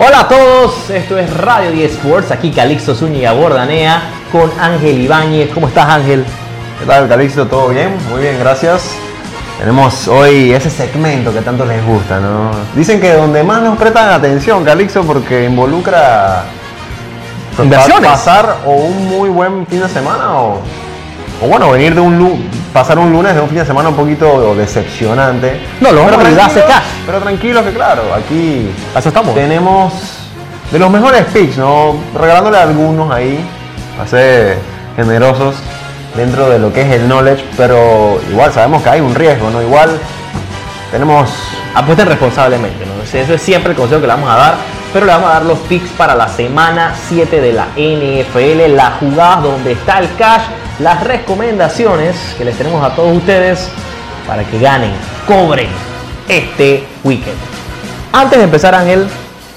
Hola a todos, esto es Radio 10 Sports, aquí Calixto Zúñiga Bordanea con Ángel Ibáñez. ¿Cómo estás Ángel? ¿Qué tal Calixto? ¿Todo bien? Muy bien, gracias. Tenemos hoy ese segmento que tanto les gusta, ¿no? Dicen que donde más nos prestan atención, Calixto, porque involucra Inversiones. pasar o un muy buen fin de semana o, o bueno, venir de un pasar un lunes de un fin de semana un poquito decepcionante. No, lo Pero hace cash. Pero tranquilos que claro, aquí Eso estamos. tenemos de los mejores picks, ¿no? Regalándole algunos ahí, ser generosos dentro de lo que es el knowledge, pero igual sabemos que hay un riesgo, ¿no? Igual tenemos Apuesten responsablemente, ¿no? Eso es siempre el consejo que le vamos a dar, pero le vamos a dar los picks para la semana 7 de la NFL, las jugadas donde está el cash, las recomendaciones que les tenemos a todos ustedes para que ganen, cobren este weekend. Antes de empezar, Ángel,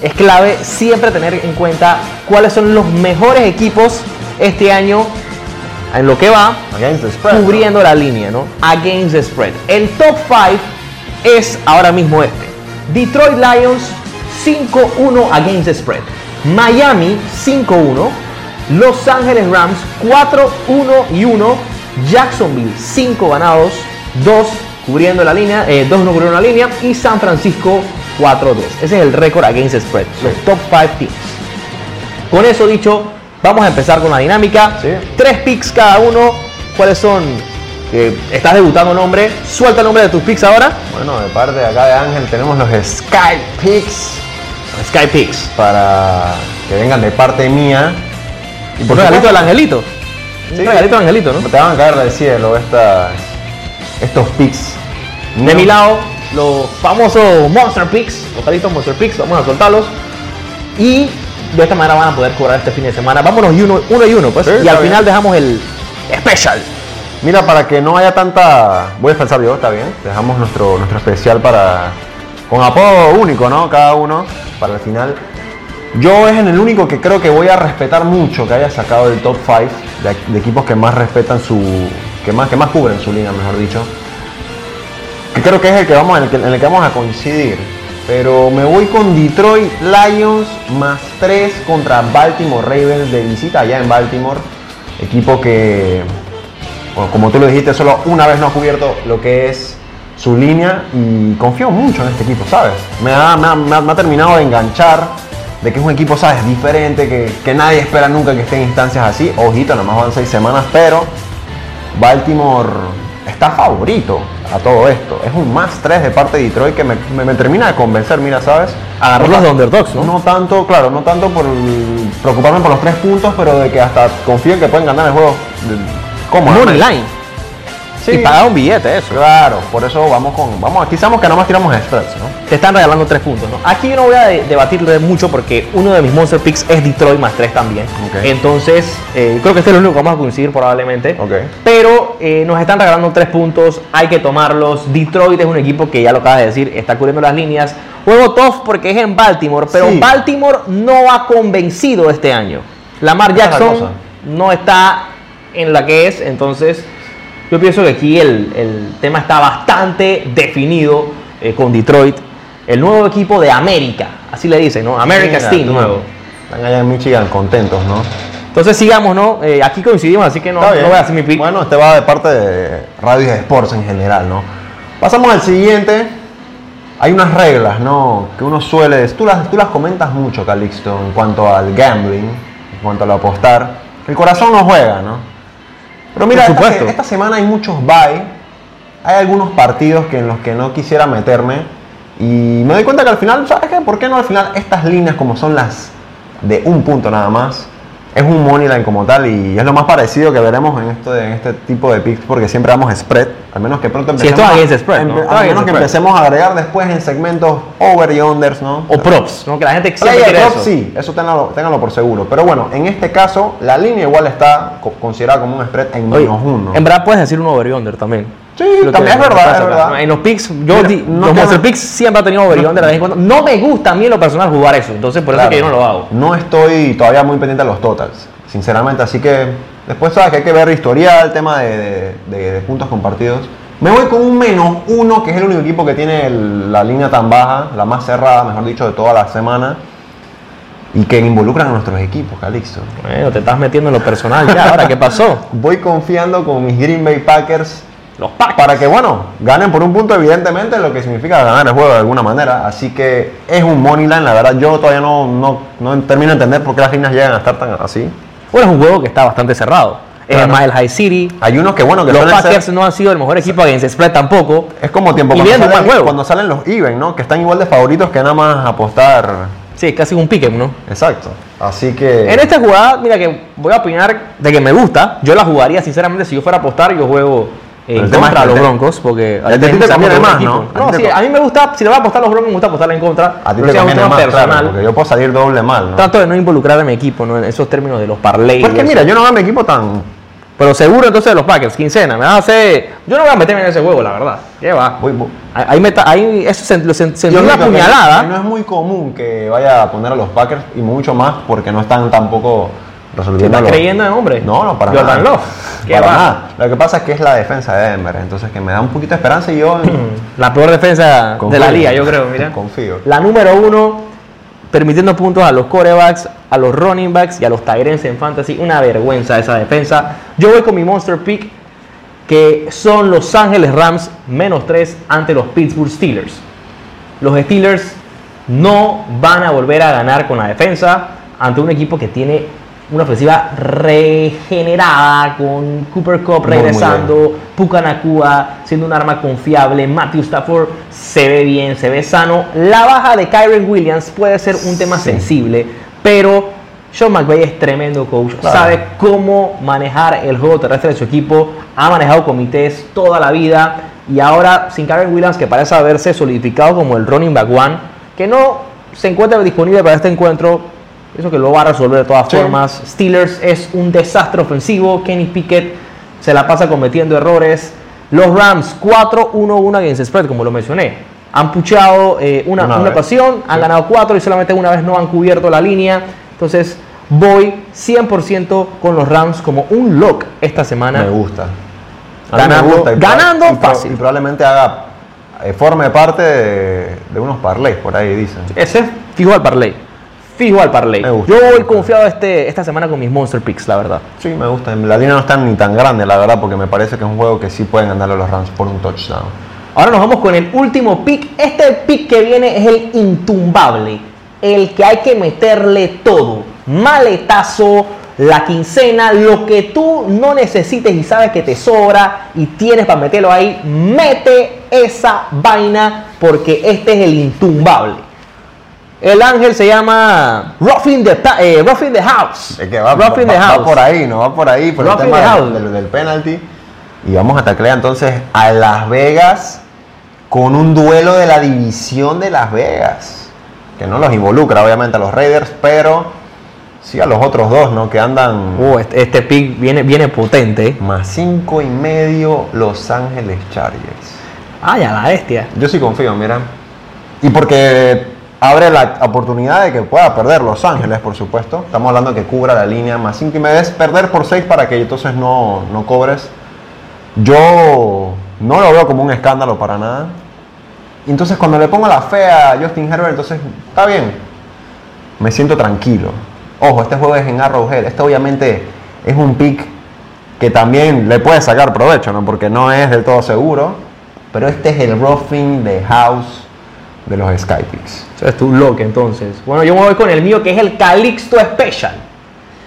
es clave siempre tener en cuenta cuáles son los mejores equipos este año en lo que va against the spread. ¿no? cubriendo la línea, ¿no? Against the spread. El top 5 es ahora mismo este. Detroit Lions 5-1 against the spread. Miami 5-1. Los Ángeles Rams 4-1 y 1. Jacksonville 5 ganados, 2 cubriendo la línea, 2 no cubriendo la línea y San Francisco 4-2. Ese es el récord against the spread. Los top 5 teams. Con eso dicho, vamos a empezar con la dinámica. Sí. Tres picks cada uno. ¿Cuáles son? Eh, estás debutando nombre. Suelta el nombre de tus picks ahora. Bueno, de parte de acá de Ángel tenemos los Sky Picks Sky Picks. para que vengan de parte mía. Y Un regalito del angelito. Sí. Un regalito del angelito, ¿no? Te van a caer del cielo estas, estos picks. De mi lado, los famosos Monster Picks. Los caritos Monster Picks. Vamos a soltarlos. Y de esta manera van a poder cobrar este fin de semana. Vámonos y uno, uno y uno, pues. Sí, y al bien. final dejamos el Special. Mira, para que no haya tanta. Voy a pensar yo, está bien. Dejamos nuestro, nuestro especial para. Con apodo único, ¿no? Cada uno. Para el final. Yo es en el único que creo que voy a respetar mucho que haya sacado el top 5 de, equipos que más respetan su. que más, que más cubren su línea, mejor dicho. Que creo que es el que vamos, en el que, vamos a coincidir. Pero me voy con Detroit Lions más 3 contra Baltimore Ravens de visita allá en Baltimore. Equipo que como tú lo dijiste, solo una vez no ha cubierto lo que es su línea y confío mucho en este equipo, ¿sabes? Me ha, me ha- me ha- me ha terminado de enganchar de que es un equipo, ¿sabes? Diferente, que, que nadie espera nunca que esté en instancias así. Ojito, nomás van seis semanas, pero Baltimore está favorito a todo esto. Es un más 3 de parte de Detroit que me, me- me termina de convencer, mira, ¿sabes? Agarrarlos No de underdogs, ¿no? No tanto, claro, no tanto por preocuparme por los tres puntos, pero de que hasta confío en que pueden ganar el juego. cómodamente. Money line. Sí. Y pagar un billete, eso. Claro, por eso vamos con. Vamos, aquí sabemos que nada más tiramos spreads, ¿no? te están regalando tres puntos. ¿no? Aquí yo no voy a de- debatir de mucho porque uno de mis Monster Picks es Detroit más tres también. Ok. Entonces, eh, creo que este es lo único que vamos a coincidir probablemente. Ok. Pero eh, nos están regalando tres puntos, hay que tomarlos. Detroit es un equipo que ya lo acabas de decir, está cubriendo las líneas. Juego tough porque es en Baltimore, pero Sí. Baltimore no ha convencido este año. Lamar Jackson no está en la que es, entonces yo pienso que aquí el, el tema está bastante definido eh, con Detroit. El nuevo equipo de América, así le dicen, ¿no? America's Team nuevo. Están allá en Michigan contentos, ¿no? Entonces sigamos, ¿no? Eh, aquí coincidimos, así que no, voy a hacer mi pick. Bueno, este va de parte de Radio y Sports en general, ¿no? Pasamos al siguiente. Hay unas reglas, ¿no? Que uno suele. Tú las, tú las comentas mucho, Calixto, en cuanto al gambling, en cuanto al apostar. El corazón no juega, ¿no? Pero mira, esta semana hay muchos bye. Hay algunos partidos que en los que no quisiera meterme. Y me doy cuenta que al final, ¿sabes qué? ¿Por qué no al final estas líneas como son las de un punto nada más? Es un money line como tal y es lo más parecido que veremos en, esto de- en este tipo de picks porque siempre damos spread. Al menos que pronto Sí, esto es a- spread, ¿no? against menos que spread. empecemos a agregar después en segmentos over y unders, ¿no? O props, ¿no? Que la gente siempre quiere prop, eso. sí, eso ténganlo, ténganlo por seguro. Pero bueno, en este caso, la línea igual está co- considerada como un spread en Oye, menos uno. En verdad puedes decir un over y under también. Sí, Lo también es verdad, es verdad. En los picks, yo Mira, no los te- Monster Picks siempre ha tenido over y under de vez en cuando. No me gusta a mí en lo personal jugar eso, entonces por eso es que yo no lo hago. No estoy todavía muy pendiente de los totals, sinceramente. Así que después sabes que hay que ver historial, tema de, de- de- de puntos compartidos. Me voy con un menos uno, que es el único equipo que tiene el- la línea tan baja, la más cerrada, mejor dicho, de toda la semana. y que involucran a nuestros equipos, Calixto. Bueno, te estás metiendo en lo personal ya. Ahora, ¿qué pasó? Voy confiando con mis Green Bay Packers Los Packers. para que, bueno, ganen por un punto, evidentemente, lo que significa ganar el juego de alguna manera. Así que es un money line, la verdad, yo todavía no, no, no termino de entender por qué las líneas llegan a estar tan así. Bueno, es un juego que está bastante cerrado. Es Claro. Mile High City. Hay unos que, bueno, que Los ser- Packers no han sido el mejor equipo against spread tampoco. Es como tiempo cuando un salen, juego. cuando salen los even, ¿no? Que están igual de favoritos que nada más apostar. Sí, casi un pick'em, ¿no? Exacto. Así que. En esta jugada, mira que voy a opinar de que me gusta. Yo la jugaría, sinceramente, si yo fuera a apostar, yo juego eh, en el tema contra de los Broncos, porque a ti te conviene más. ¿no? A No, sí, a mí me gusta, si le voy a apostar a los Broncos, me gusta apostarla en contra. A ti te conviene más, claro, personal. porque yo puedo salir doble mal, ¿no? Trato de no involucrar a mi equipo ¿no? en esos términos de los parlays. Pues que mira, yo no veo a mi equipo tan. Pero seguro entonces de los Packers, quincena. Me vas a hacer. Yo no voy a meterme en ese juego, la verdad. ¿Qué va? Voy- voy- Ahí, me ahí eso se, sentí Yo una puñalada. No es muy común que vaya a poner a los Packers y mucho más porque no están tampoco resolviendo. ¿Estás creyendo en hombre? No, no, para Jordan nada. Love. ¿Qué Para va? nada. Lo que pasa es que es la defensa de Denver, entonces que me da un poquito de esperanza y yo. La peor defensa Confío. de la liga, yo creo, mira. Confío. La número uno, permitiendo puntos a los corebacks, a los running backs y a los Tyrants en fantasy. Una vergüenza esa defensa. Yo voy con mi monster pick, que son Los Ángeles Rams menos 3 ante los Pittsburgh Steelers. Los Steelers no van a volver a ganar con la defensa ante un equipo que tiene una ofensiva regenerada con Cooper Cup Muy, muy regresando, Nakua siendo un arma confiable, Matthew Stafford se ve bien, se ve sano. La baja de Kyron Williams puede ser un tema Sí. sensible, pero Sean McVay es tremendo coach, Claro. sabe cómo manejar el juego terrestre de su equipo, ha manejado comités toda la vida y ahora sin Kyron Williams que parece haberse solidificado como el running back one, que no se encuentra disponible para este encuentro, eso que lo va a resolver de todas Sí. formas. Steelers es un desastre ofensivo, Kenny Pickett se la pasa cometiendo errores. Los Rams 4-1-1 against spread, como lo mencioné. Han puchado eh, una, Una ocasión, han Sí. ganado 4 y solamente una vez no han cubierto la línea. Entonces voy 100% con los Rams como un lock esta semana. Me gusta. A Ganando- me gusta y proba- ganando y fácil. Y probablemente haga, eh, forme parte de, de unos parlays, por ahí dicen. Ese es fijo al parlay. Fijo al parlay. Me gusta. Yo voy confiado este, esta semana con mis Monster Picks, la verdad. Sí, me gusta. La línea no está ni tan grande, la verdad, porque me parece que es un juego que sí pueden ganarle a los Rams por un touchdown. Ahora nos vamos con el último pick. Este pick que viene es el intumbable. El que hay que meterle todo. Maletazo, la quincena, lo que tú no necesites y sabes que te sobra y tienes para meterlo ahí. Mete esa vaina porque este es el intumbable. El ángel se llama Roughing the, eh, Roughing the House. Es que va, va- the va House. por ahí, no va por ahí, por el Roughing tema the del, house. del- del penalty. Y vamos a taclear entonces a Las Vegas con un duelo de la división de Las Vegas. Que no los involucra, obviamente, a los Raiders, pero sí a los otros dos, ¿no? Que andan Uh, este, este pick viene, viene potente. más cinco y medio Los Ángeles Chargers. Ay, a la bestia. Yo sí confío, mira. Y porque abre la oportunidad de que pueda perder Los Ángeles, por supuesto. Estamos hablando que cubra la línea más 5 y medio. Es perder por 6 para que entonces no, no cobres. Yo no lo veo como un escándalo para nada. Entonces cuando le pongo la fe a Justin Herbert, entonces está bien. Me siento tranquilo. Ojo, este juego es en Arrowhead. Este obviamente es un pick que también le puede sacar provecho, ¿no? Porque no es del todo seguro. Pero este es el roughing de house de los Skypicks. Eso es tu lock entonces. Bueno, yo me voy con el mío que es el Calixto Special.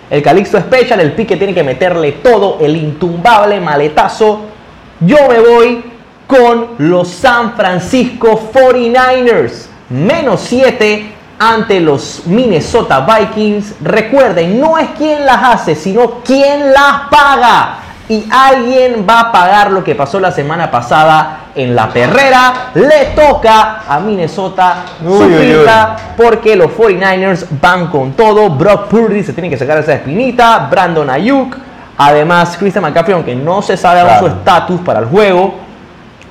El Calixto Special, el pique tiene que meterle todo, el intumbable maletazo. Yo me voy con los San Francisco 49ers. Menos 7 ante los Minnesota Vikings. Recuerden, no es quien las hace, sino quien las paga. Y alguien va a pagar lo que pasó la semana pasada en la perrera. Le toca a Minnesota Uy, uy, uy. sufrirla porque los 49ers van con todo. Brock Purdy se tiene que sacar esa espinita. Brandon Ayuk. Además, Christian McCaffrey, aunque no se sabe aún Claro. su estatus para el juego.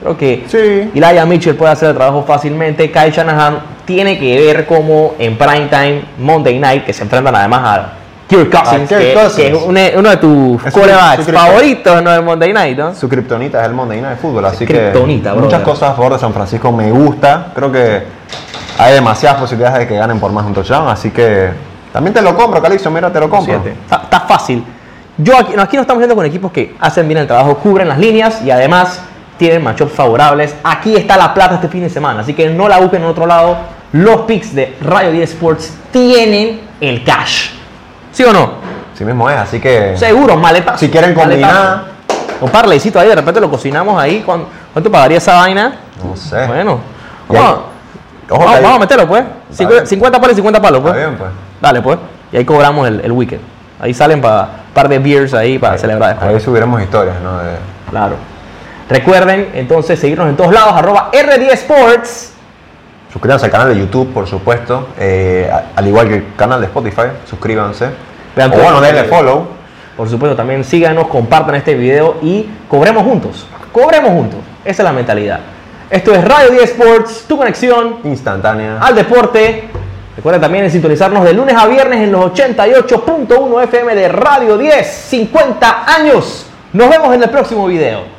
Creo que Sí. Elijah Mitchell puede hacer el trabajo fácilmente. Kyle Shanahan tiene que ver cómo en primetime, Monday night, que se enfrentan además a Kirk Cousins, Kirk Cousins. que es uno, uno de tus kriptonita. favoritos ¿no? del Monday night, ¿no? Su kriptonita es el Monday Night Football, así que brother. muchas cosas a favor de San Francisco me gusta. Creo que hay demasiadas posibilidades de que ganen por más de un touchdown, así que También te lo compro, Calixto, mira, te lo compro. Está, está fácil. Yo aquí, no, aquí no estamos viendo con equipos que hacen bien el trabajo, cubren las líneas y además tienen matchups favorables. Aquí está la plata este fin de semana, así que no la busquen en otro lado. Los picks de Radio 10 Sports tienen el cash. ¿Sí o no? Sí mismo es, así que... Seguro, maleta. Si quieren combinar... Un parleycito ahí, de repente lo cocinamos ahí. ¿Cuánto, cuánto pagaría esa vaina? No sé. Bueno, vamos, Ojo, vamos, a meterlo pues. Cincu- 50 palos y 50 palos pues. Está bien, pues. Dale pues. Y ahí cobramos el, el weekend. Ahí salen para un par de beers ahí para celebrar después. Ahí subiremos historias, ¿no? De- Claro. Recuerden entonces seguirnos en todos lados, arroba R10 Sports. Suscríbanse al canal de YouTube, por supuesto. eh, al igual que el canal de Spotify. Suscríbanse. Vean o bueno, denle follow. Por supuesto, también síganos, compartan este video y cobremos juntos. Cobremos juntos. Esa es la mentalidad. Esto es Radio 10 Sports, tu conexión Instantánea. al deporte. Recuerden también sintonizarnos de lunes a viernes en los 88.1 FM de Radio 10. 50 años. Nos vemos en el próximo video.